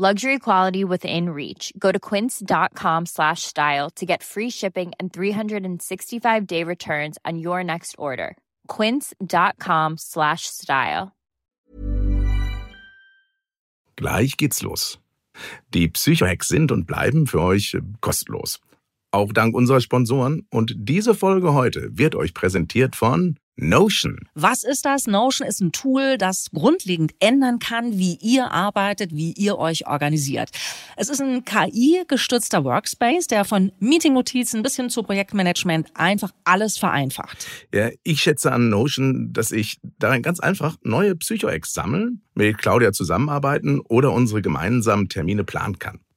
Luxury quality within reach. Go to quince.com slash style to get free shipping and 365-day returns on your next order. quince.com slash style. Gleich geht's los. Die Psychohacks sind und bleiben für euch kostenlos. Auch dank unserer Sponsoren. Und diese Folge heute wird euch präsentiert von Notion. Was ist das? Notion ist ein Tool, das grundlegend ändern kann, wie ihr arbeitet, wie ihr euch organisiert. Es ist ein KI-gestützter Workspace, der von Meeting-Notizen bis hin zu Projektmanagement einfach alles vereinfacht. Ja, ich schätze an Notion, dass ich darin ganz einfach neue Psycho-Ex sammeln, mit Claudia zusammenarbeiten oder unsere gemeinsamen Termine planen kann.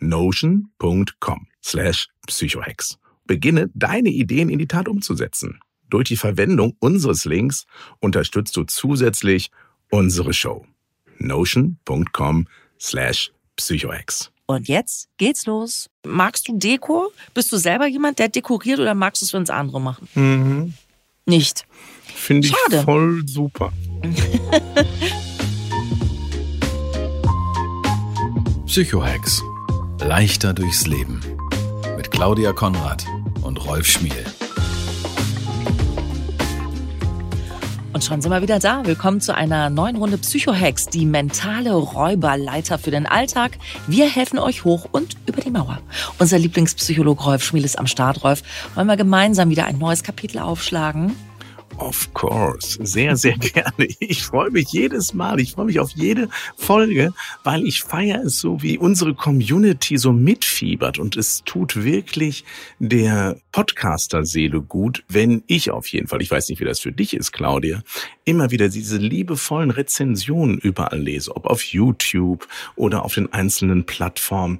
notion.com slash psychohex. Beginne deine Ideen in die Tat umzusetzen. Durch die Verwendung unseres Links unterstützt du zusätzlich unsere Show. notion.com slash psychohex. Und jetzt geht's los. Magst du Deko? Bist du selber jemand, der dekoriert oder magst du es, wenn es andere machen? Mhm. Nicht. Finde ich Schade. voll super. Psychohacks. Leichter durchs Leben. Mit Claudia Konrad und Rolf Schmiel. Und schon sind wir wieder da. Willkommen zu einer neuen Runde Psychohacks, die mentale Räuberleiter für den Alltag. Wir helfen euch hoch und über die Mauer. Unser Lieblingspsychologe Rolf Schmiel ist am Start. Rolf, wollen wir gemeinsam wieder ein neues Kapitel aufschlagen? Of course. Sehr, sehr gerne. Ich freue mich jedes Mal. Ich freue mich auf jede Folge, weil ich feiere es so, wie unsere Community so mitfiebert. Und es tut wirklich der Podcaster-Seele gut, wenn ich auf jeden Fall, ich weiß nicht, wie das für dich ist, Claudia, immer wieder diese liebevollen Rezensionen überall lese, ob auf YouTube oder auf den einzelnen Plattformen,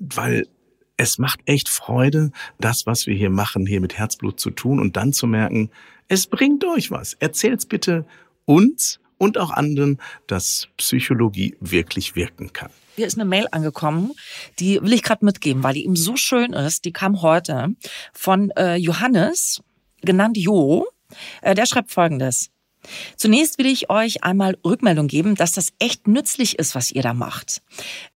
weil es macht echt Freude, das, was wir hier machen, hier mit Herzblut zu tun und dann zu merken, es bringt euch was. Erzählt's bitte uns und auch anderen, dass Psychologie wirklich wirken kann. Hier ist eine Mail angekommen, die will ich gerade mitgeben, weil die eben so schön ist. Die kam heute von äh, Johannes, genannt Jo. Äh, der schreibt folgendes. Zunächst will ich euch einmal Rückmeldung geben, dass das echt nützlich ist, was ihr da macht.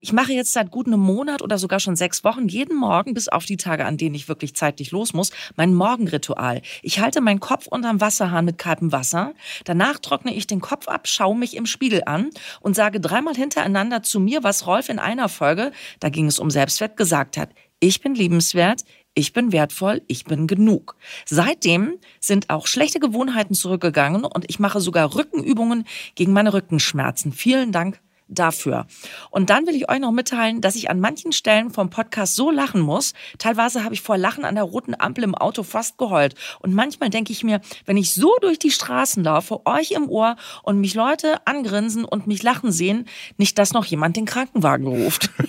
Ich mache jetzt seit gut einem Monat oder sogar schon sechs Wochen jeden Morgen, bis auf die Tage, an denen ich wirklich zeitlich los muss, mein Morgenritual. Ich halte meinen Kopf unterm Wasserhahn mit kaltem Wasser. Danach trockne ich den Kopf ab, schaue mich im Spiegel an und sage dreimal hintereinander zu mir, was Rolf in einer Folge, da ging es um Selbstwert, gesagt hat. Ich bin liebenswert, ich bin wertvoll, ich bin genug. Seitdem sind auch schlechte Gewohnheiten zurückgegangen und ich mache sogar Rückenübungen gegen meine Rückenschmerzen. Vielen Dank dafür. Und dann will ich euch noch mitteilen, dass ich an manchen Stellen vom Podcast so lachen muss. Teilweise habe ich vor Lachen an der roten Ampel im Auto fast geheult. Und manchmal denke ich mir, wenn ich so durch die Straßen laufe, euch im Ohr und mich Leute angrinsen und mich lachen sehen, nicht, dass noch jemand den Krankenwagen ruft.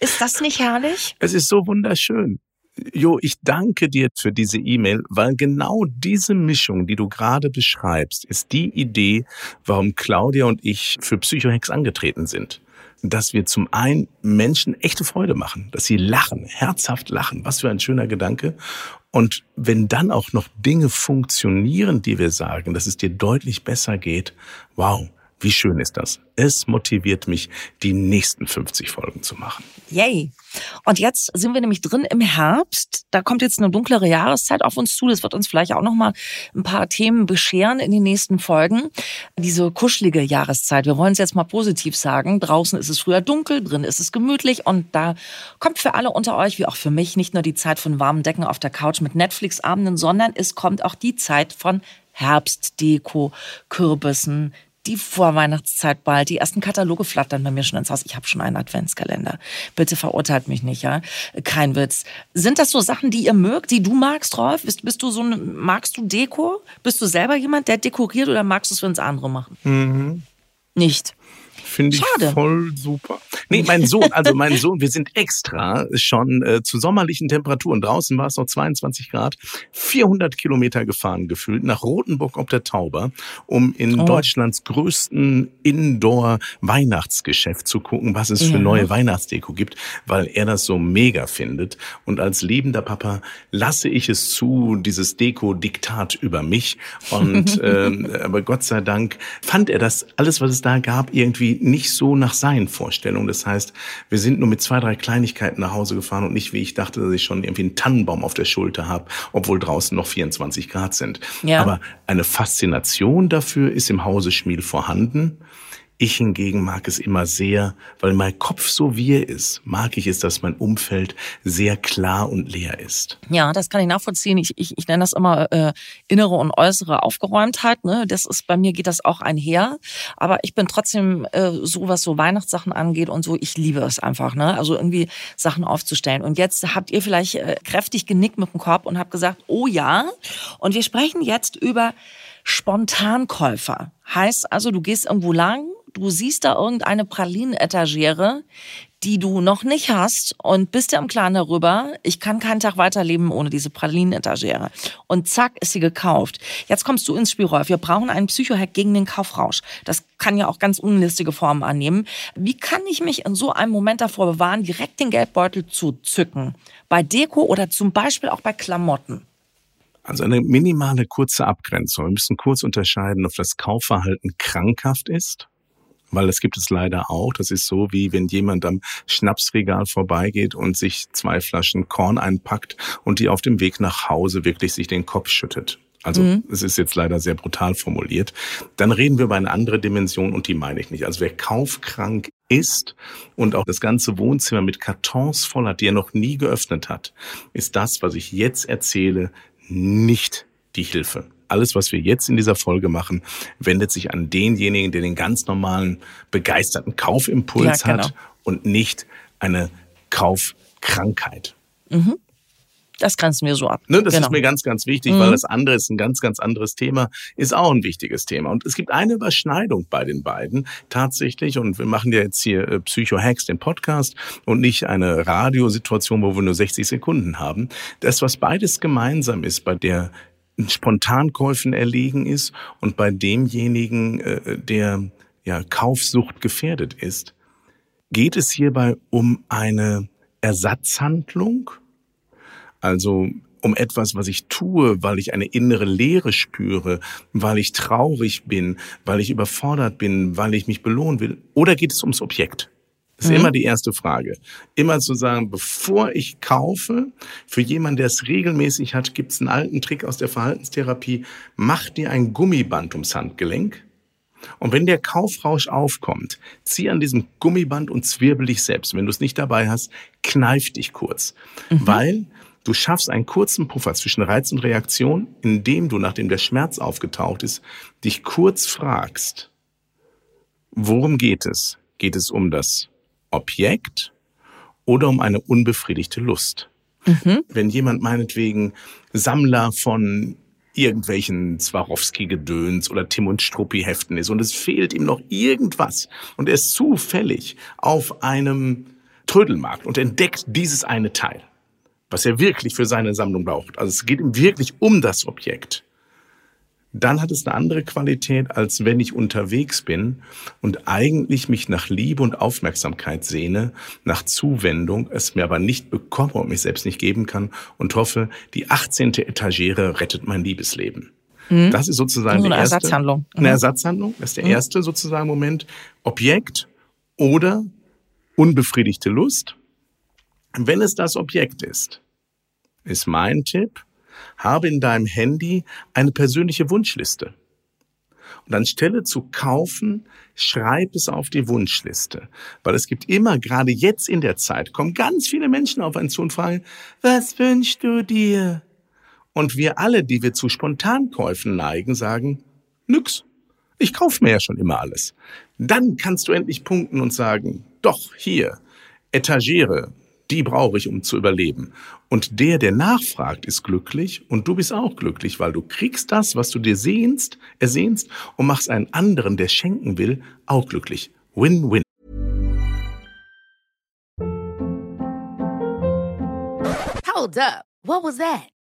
Ist das nicht herrlich? Es ist so wunderschön. Jo, ich danke dir für diese E-Mail, weil genau diese Mischung, die du gerade beschreibst, ist die Idee, warum Claudia und ich für Psychohex angetreten sind. Dass wir zum einen Menschen echte Freude machen, dass sie lachen, herzhaft lachen. Was für ein schöner Gedanke. Und wenn dann auch noch Dinge funktionieren, die wir sagen, dass es dir deutlich besser geht, wow, Wie schön ist das? Es motiviert mich, die nächsten 50 Folgen zu machen. Yay. Und jetzt sind wir nämlich drin im Herbst. Da kommt jetzt eine dunklere Jahreszeit auf uns zu. Das wird uns vielleicht auch noch mal ein paar Themen bescheren in den nächsten Folgen. Diese kuschelige Jahreszeit. Wir wollen es jetzt mal positiv sagen. Draußen ist es früher dunkel, drin ist es gemütlich und da kommt für alle unter euch, wie auch für mich, nicht nur die Zeit von warmen Decken auf der Couch mit Netflix-Abenden, sondern es kommt auch die Zeit von Herbstdeko, Kürbissen, die Vorweihnachtszeit bald. Die ersten Kataloge flattern bei mir schon ins Haus. Ich habe schon einen Adventskalender. Bitte verurteilt mich nicht, ja? Kein Witz. Sind das so Sachen, die ihr mögt, die du magst, Rolf? Bist, bist du so ein, magst du Deko? Bist du selber jemand, der dekoriert oder magst du es, wenn es andere machen? Mhm. Nicht. Finde ich Schade. voll super. Nee, mein Sohn, also mein Sohn, wir sind extra schon äh, zu sommerlichen Temperaturen. Draußen war es noch 22 Grad, 400 Kilometer gefahren gefühlt nach Rotenburg ob der Tauber, um in Oh. Deutschlands größten Indoor-Weihnachtsgeschäft zu gucken, was es für Ja. neue Weihnachtsdeko gibt, weil er das so mega findet. Und als liebender Papa lasse ich es zu, dieses Deko-Diktat über mich. Und ähm, aber Gott sei Dank fand er das alles, was es da gab, irgendwie nicht so nach seinen Vorstellungen. Das heißt, wir sind nur mit zwei, drei Kleinigkeiten nach Hause gefahren und nicht, wie ich dachte, dass ich schon irgendwie einen Tannenbaum auf der Schulter habe, obwohl draußen noch 24 Grad sind. Ja. Aber eine Faszination dafür ist im Hause Schmiel vorhanden. Ich hingegen mag es immer sehr, weil mein Kopf so wie er ist, mag ich es, dass mein Umfeld sehr klar und leer ist. Ja, das kann ich nachvollziehen. Ich, ich, ich nenne das immer äh, innere und äußere Aufgeräumtheit. Ne? Das ist bei mir geht das auch einher. Aber ich bin trotzdem äh, so, was so Weihnachtssachen angeht und so. Ich liebe es einfach. Ne? Also irgendwie Sachen aufzustellen. Und jetzt habt ihr vielleicht äh, kräftig genickt mit dem Korb und habt gesagt, oh ja. Und wir sprechen jetzt über Spontankäufer. Heißt also, du gehst irgendwo lang, du siehst da irgendeine Pralinenetagere, die du noch nicht hast und bist dir im Klaren darüber, ich kann keinen Tag weiterleben ohne diese Pralinenetagere. Und zack, ist sie gekauft. Jetzt kommst du ins Spiel, Rolf. Wir brauchen einen Psychohack gegen den Kaufrausch. Das kann ja auch ganz unlistige Formen annehmen. Wie kann ich mich in so einem Moment davor bewahren, direkt den Geldbeutel zu zücken? Bei Deko oder zum Beispiel auch bei Klamotten? Also eine minimale kurze Abgrenzung. Wir müssen kurz unterscheiden, ob das Kaufverhalten krankhaft ist. Weil das gibt es leider auch. Das ist so, wie wenn jemand am Schnapsregal vorbeigeht und sich zwei Flaschen Korn einpackt und die auf dem Weg nach Hause wirklich sich den Kopf schüttet. Also es ist jetzt leider sehr brutal formuliert. Dann reden wir über eine andere Dimension und die meine ich nicht. Also wer kaufkrank ist und auch das ganze Wohnzimmer mit Kartons voll hat, die er noch nie geöffnet hat, ist das, was ich jetzt erzähle, nicht die Hilfe. Alles, was wir jetzt in dieser Folge machen, wendet sich an denjenigen, der den ganz normalen, begeisterten Kaufimpuls Ja, genau. hat und nicht eine Kaufkrankheit. Das grenzen wir so ab. Ne, das Genau. ist mir ganz, ganz wichtig, Mhm. weil das andere ist ein ganz, ganz anderes Thema, ist auch ein wichtiges Thema. Und es gibt eine Überschneidung bei den beiden tatsächlich. Und wir machen ja jetzt hier äh, Psycho-Hacks, den Podcast, und nicht eine Radiosituation, wo wir nur 60 Sekunden haben. Das, was beides gemeinsam ist, bei der Spontankäufen erlegen ist und bei demjenigen, äh, der ja Kaufsucht gefährdet ist, geht es hierbei um eine Ersatzhandlung, also um etwas, was ich tue, weil ich eine innere Leere spüre, weil ich traurig bin, weil ich überfordert bin, weil ich mich belohnen will? Oder geht es ums Objekt? Das ist immer die erste Frage. Immer zu sagen, bevor ich kaufe, für jemanden, der es regelmäßig hat, gibt es einen alten Trick aus der Verhaltenstherapie, mach dir ein Gummiband ums Handgelenk. Und wenn der Kaufrausch aufkommt, zieh an diesem Gummiband und zwirbel dich selbst. Wenn du es nicht dabei hast, kneif dich kurz. Weil du schaffst einen kurzen Puffer zwischen Reiz und Reaktion, indem du, nachdem der Schmerz aufgetaucht ist, dich kurz fragst, worum geht es? Geht es um das Objekt oder um eine unbefriedigte Lust? Wenn jemand meinetwegen Sammler von irgendwelchen Swarovski-Gedöns oder Tim und Struppi-Heften ist und es fehlt ihm noch irgendwas und er ist zufällig auf einem Trödelmarkt und entdeckt dieses eine Teil, was er wirklich für seine Sammlung braucht. Also es geht ihm wirklich um das Objekt. Dann hat es eine andere Qualität, als wenn ich unterwegs bin und eigentlich mich nach Liebe und Aufmerksamkeit sehne, nach Zuwendung, es mir aber nicht bekomme und mich selbst nicht geben kann und hoffe, die 18. Etagere rettet mein Liebesleben. Mhm. Das ist sozusagen so eine die erste, Ersatzhandlung. Mhm. Eine Ersatzhandlung. Das ist der mhm. erste sozusagen Moment. Objekt oder unbefriedigte Lust. Wenn es das Objekt ist, ist mein Tipp, habe in deinem Handy eine persönliche Wunschliste. Und anstelle zu kaufen, schreib es auf die Wunschliste. Weil es gibt immer, gerade jetzt in der Zeit, kommen ganz viele Menschen auf einen zu und fragen, was wünschst du dir? Und wir alle, die wir zu Spontankäufen neigen, sagen, nix. Ich kaufe mir ja schon immer alles. Dann kannst du endlich punkten und sagen, doch, hier, Etagere, die brauche ich, um zu überleben. Und der, der nachfragt, ist glücklich und du bist auch glücklich, weil du kriegst das, was du dir sehnst, ersehnst und machst einen anderen, der schenken will, auch glücklich. Win-win. Hold up. What was that?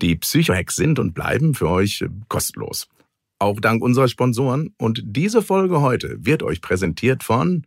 Die Psychohacks sind und bleiben für euch kostenlos. Auch dank unserer Sponsoren. Und diese Folge heute wird euch präsentiert von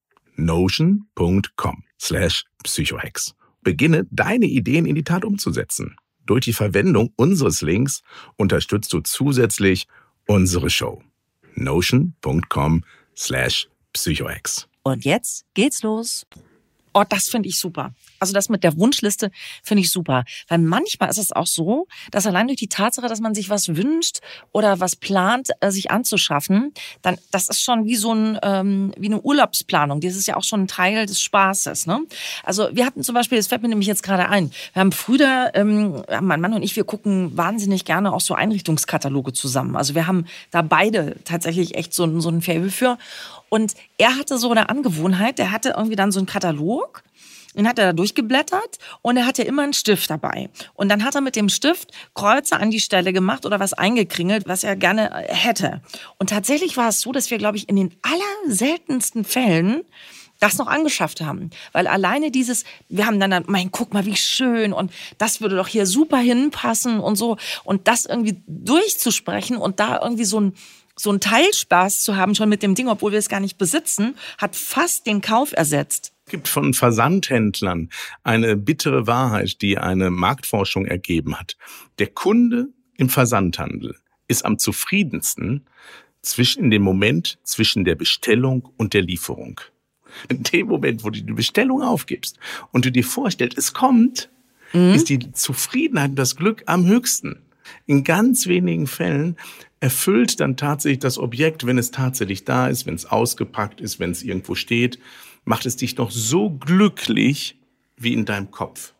notion.com slash psychohex. Beginne deine Ideen in die Tat umzusetzen. Durch die Verwendung unseres Links unterstützt du zusätzlich unsere Show. notion.com slash psychohex. Und jetzt geht's los. Oh, das finde ich super. Also das mit der Wunschliste finde ich super. Weil manchmal ist es auch so, dass allein durch die Tatsache, dass man sich was wünscht oder was plant, äh, sich anzuschaffen, dann das ist schon wie so ein ähm, wie eine Urlaubsplanung. Das ist ja auch schon ein Teil des Spaßes. Ne? Also wir hatten zum Beispiel, das fällt mir nämlich jetzt gerade ein. Wir haben früher, ähm, mein Mann und ich, wir gucken wahnsinnig gerne auch so Einrichtungskataloge zusammen. Also wir haben da beide tatsächlich echt so, so ein Faible für. Und er hatte so eine Angewohnheit, der hatte irgendwie dann so einen Katalog. Den hat er da durchgeblättert und er hatte immer einen Stift dabei. Und dann hat er mit dem Stift Kreuze an die Stelle gemacht oder was eingekringelt, was er gerne äh, hätte. Und tatsächlich war es so, dass wir, glaube ich, in den allerseltensten Fällen das noch angeschafft haben. Weil alleine dieses, wir haben dann, mein, guck mal, wie schön und das würde doch hier super hinpassen und so. Und das irgendwie durchzusprechen und da irgendwie so ein, so einen Teilspaß zu haben schon mit dem Ding, obwohl wir es gar nicht besitzen, hat fast den Kauf ersetzt. Es gibt von Versandhändlern eine bittere Wahrheit, die eine Marktforschung ergeben hat. Der Kunde im Versandhandel ist am zufriedensten zwischen dem Moment zwischen der Bestellung und der Lieferung. In dem Moment, wo du die Bestellung aufgibst und du dir vorstellst, es kommt, mhm. ist die Zufriedenheit und das Glück am höchsten. In ganz wenigen Fällen erfüllt dann tatsächlich das Objekt, wenn es tatsächlich da ist, wenn es ausgepackt ist, wenn es irgendwo steht, macht es dich noch so glücklich wie in deinem Kopf.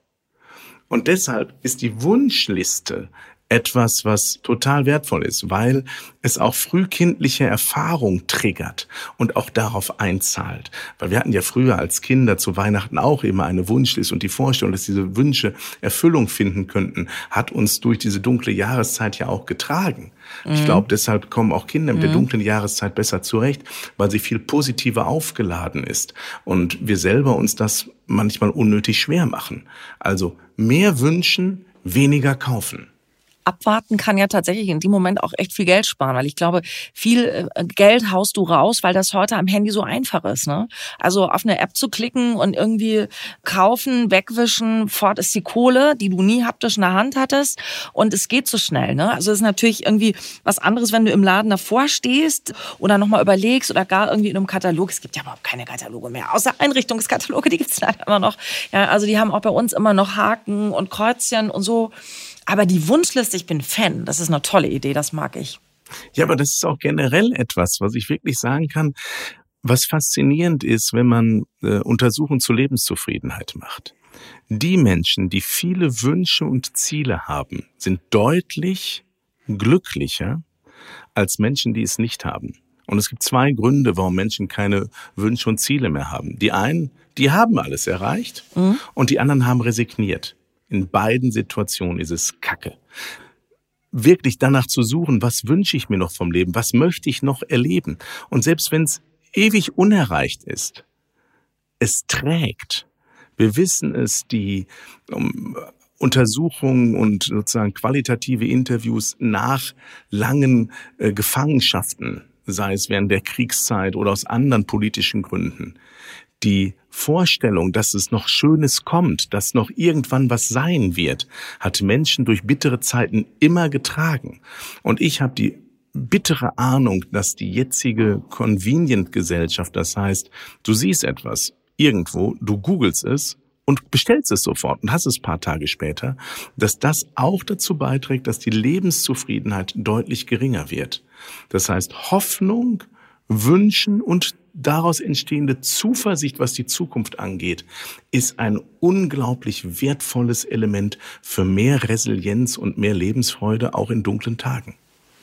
Und deshalb ist die Wunschliste etwas, was total wertvoll ist, weil es auch frühkindliche Erfahrung triggert und auch darauf einzahlt. Weil wir hatten ja früher als Kinder zu Weihnachten auch immer eine Wunschliste und die Vorstellung, dass diese Wünsche Erfüllung finden könnten, hat uns durch diese dunkle Jahreszeit ja auch getragen. Mhm. Ich glaube, deshalb kommen auch Kinder mit mhm. der dunklen Jahreszeit besser zurecht, weil sie viel positiver aufgeladen ist und wir selber uns das manchmal unnötig schwer machen. Also mehr wünschen, weniger kaufen. Abwarten kann ja tatsächlich in dem Moment auch echt viel Geld sparen, weil ich glaube, viel äh, Geld haust du raus, weil das heute am Handy so einfach ist. Ne? Also auf eine App zu klicken und irgendwie kaufen, wegwischen, fort ist die Kohle, die du nie haptisch in der Hand hattest und es geht so schnell. Ne? Also es ist natürlich irgendwie was anderes, wenn du im Laden davor stehst oder nochmal überlegst oder gar irgendwie in einem Katalog. Es gibt ja überhaupt keine Kataloge mehr, außer Einrichtungskataloge, die gibt's leider immer noch. Ja, also die haben auch bei uns immer noch Haken und Kreuzchen und so. Aber die Wunschliste, ich bin Fan. Das ist eine tolle Idee, das mag ich. Ja, aber das ist auch generell etwas, was ich wirklich sagen kann, was faszinierend ist, wenn man äh, Untersuchungen zur Lebenszufriedenheit macht. Die Menschen, die viele Wünsche und Ziele haben, sind deutlich glücklicher als Menschen, die es nicht haben. Und es gibt zwei Gründe, warum Menschen keine Wünsche und Ziele mehr haben. Die einen, die haben alles erreicht mhm. und die anderen haben resigniert. In beiden Situationen ist es Kacke. Wirklich danach zu suchen, was wünsche ich mir noch vom Leben, was möchte ich noch erleben. Und selbst wenn es ewig unerreicht ist, es trägt. Wir wissen es, die um, Untersuchungen und sozusagen qualitative Interviews nach langen äh, Gefangenschaften, sei es während der Kriegszeit oder aus anderen politischen Gründen, die Vorstellung, dass es noch Schönes kommt, dass noch irgendwann was sein wird, hat Menschen durch bittere Zeiten immer getragen. Und ich habe die bittere Ahnung, dass die jetzige Convenient-Gesellschaft, das heißt, du siehst etwas irgendwo, du googelst es und bestellst es sofort und hast es paar Tage später, dass das auch dazu beiträgt, dass die Lebenszufriedenheit deutlich geringer wird. Das heißt, Hoffnung, Wünschen und daraus entstehende Zuversicht, was die Zukunft angeht, ist ein unglaublich wertvolles Element für mehr Resilienz und mehr Lebensfreude auch in dunklen Tagen.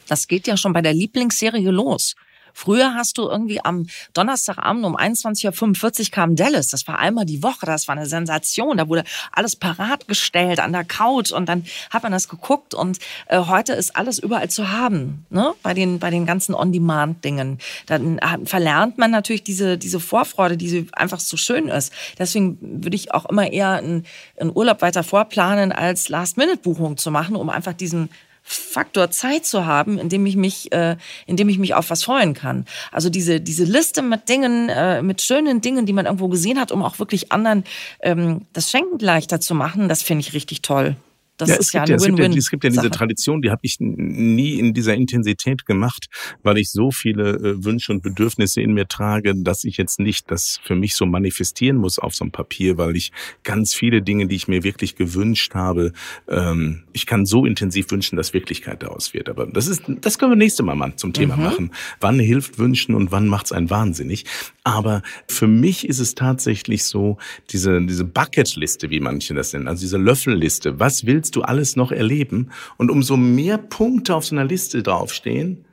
Das geht ja schon bei der Lieblingsserie los. Früher hast du irgendwie am Donnerstagabend um 21.45 Uhr kam Dallas. Das war einmal die Woche. Das war eine Sensation. Da wurde alles parat gestellt an der Couch und dann hat man das geguckt und äh, heute ist alles überall zu haben, ne? Bei den, bei den ganzen On-Demand-Dingen. Dann verlernt man natürlich diese, diese Vorfreude, die einfach so schön ist. Deswegen würde ich auch immer eher einen, einen Urlaub weiter vorplanen, als Last-Minute-Buchung zu machen, um einfach diesen Faktor Zeit zu haben, in dem ich mich, äh, in dem ich mich auf was freuen kann. Also diese diese Liste mit Dingen, äh, mit schönen Dingen, die man irgendwo gesehen hat, um auch wirklich anderen ähm, das Schenken leichter zu machen, das finde ich richtig toll. Das ja, ist ja eine Win-Win. Ja, es gibt ja diese Tradition, die habe ich nie in dieser Intensität gemacht, weil ich so viele äh, Wünsche und Bedürfnisse in mir trage, dass ich jetzt nicht das für mich so manifestieren muss auf so einem Papier, weil ich ganz viele Dinge, die ich mir wirklich gewünscht habe, ähm, ich kann so intensiv wünschen, dass Wirklichkeit daraus wird. Aber das ist, das können wir nächste Mal mal zum Thema mhm. machen. Wann hilft Wünschen und wann macht's einen wahnsinnig? Aber für mich ist es tatsächlich so, diese, diese Bucketliste, wie manche das nennen, also diese Löffelliste. Was willst willst du alles noch erleben? Und umso mehr Punkte auf so einer Liste draufstehen,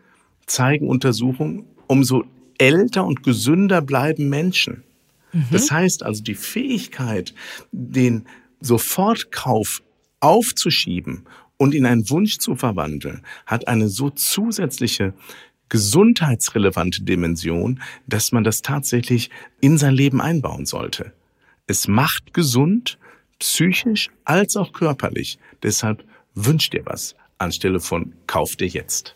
zeigen Untersuchungen, umso älter und gesünder bleiben Menschen. Mhm. Das heißt also, die Fähigkeit, den Sofortkauf aufzuschieben und in einen Wunsch zu verwandeln, hat eine so zusätzliche gesundheitsrelevante Dimension, dass man das tatsächlich in sein Leben einbauen sollte. Es macht gesund psychisch als auch körperlich. Deshalb wünsch dir was anstelle von kauf dir jetzt.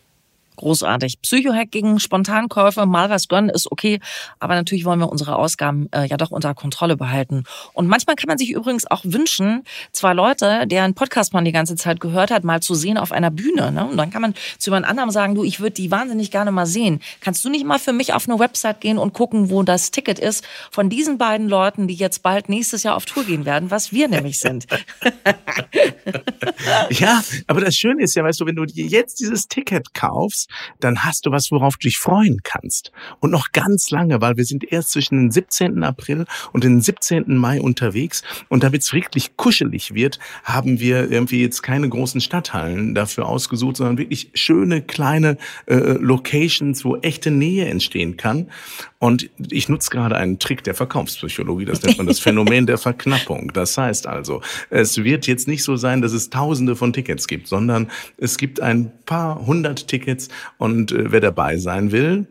Großartig. Psychohack gegen Spontankäufe, mal was gönnen ist okay, aber natürlich wollen wir unsere Ausgaben äh, ja doch unter Kontrolle behalten. Und manchmal kann man sich übrigens auch wünschen, zwei Leute, deren Podcast man die ganze Zeit gehört hat, mal zu sehen auf einer Bühne. Ne? Und dann kann man zu jemand anderem sagen, du, ich würde die wahnsinnig gerne mal sehen. Kannst du nicht mal für mich auf eine Website gehen und gucken, wo das Ticket ist von diesen beiden Leuten, die jetzt bald nächstes Jahr auf Tour gehen werden, was wir nämlich sind. ja, aber das Schöne ist ja, weißt du, wenn du jetzt dieses Ticket kaufst, dann hast du was, worauf du dich freuen kannst. Und noch ganz lange, weil wir sind erst zwischen dem 17. April und dem 17. Mai unterwegs. Und damit es wirklich kuschelig wird, haben wir irgendwie jetzt keine großen Stadthallen dafür ausgesucht, sondern wirklich schöne kleine äh, Locations, wo echte Nähe entstehen kann. Und ich nutze gerade einen Trick der Verkaufspsychologie, das nennt man das Phänomen der Verknappung. Das heißt also, es wird jetzt nicht so sein, dass es tausende von Tickets gibt, sondern es gibt ein paar hundert Tickets und äh, wer dabei sein will,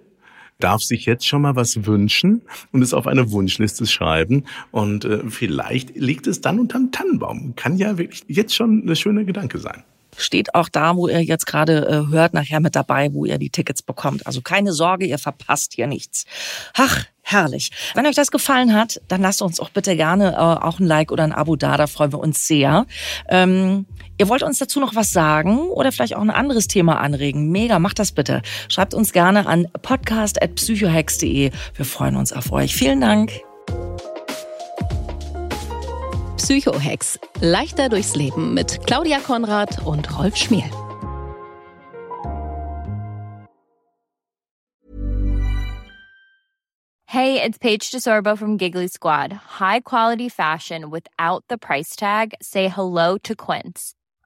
darf sich jetzt schon mal was wünschen und es auf eine Wunschliste schreiben. Und äh, vielleicht liegt es dann unterm Tannenbaum. Kann ja wirklich jetzt schon eine schöne Gedanke sein. steht auch da, wo ihr jetzt gerade äh, hört, nachher mit dabei, wo ihr die Tickets bekommt. Also keine Sorge, ihr verpasst hier nichts. Ach, herrlich. Wenn euch das gefallen hat, dann lasst uns auch bitte gerne äh, auch ein Like oder ein Abo da, da freuen wir uns sehr. Ähm, ihr wollt uns dazu noch was sagen oder vielleicht auch ein anderes Thema anregen? Mega, macht das bitte. Schreibt uns gerne an podcast.psychohex.de. Wir freuen uns auf euch. Vielen Dank. Psychohex. Leichter durchs Leben mit Claudia Konrad und Rolf Schmiel. Hey, it's Paige DeSorbo from Giggly Squad. High quality fashion without the price tag. Say hello to Quince.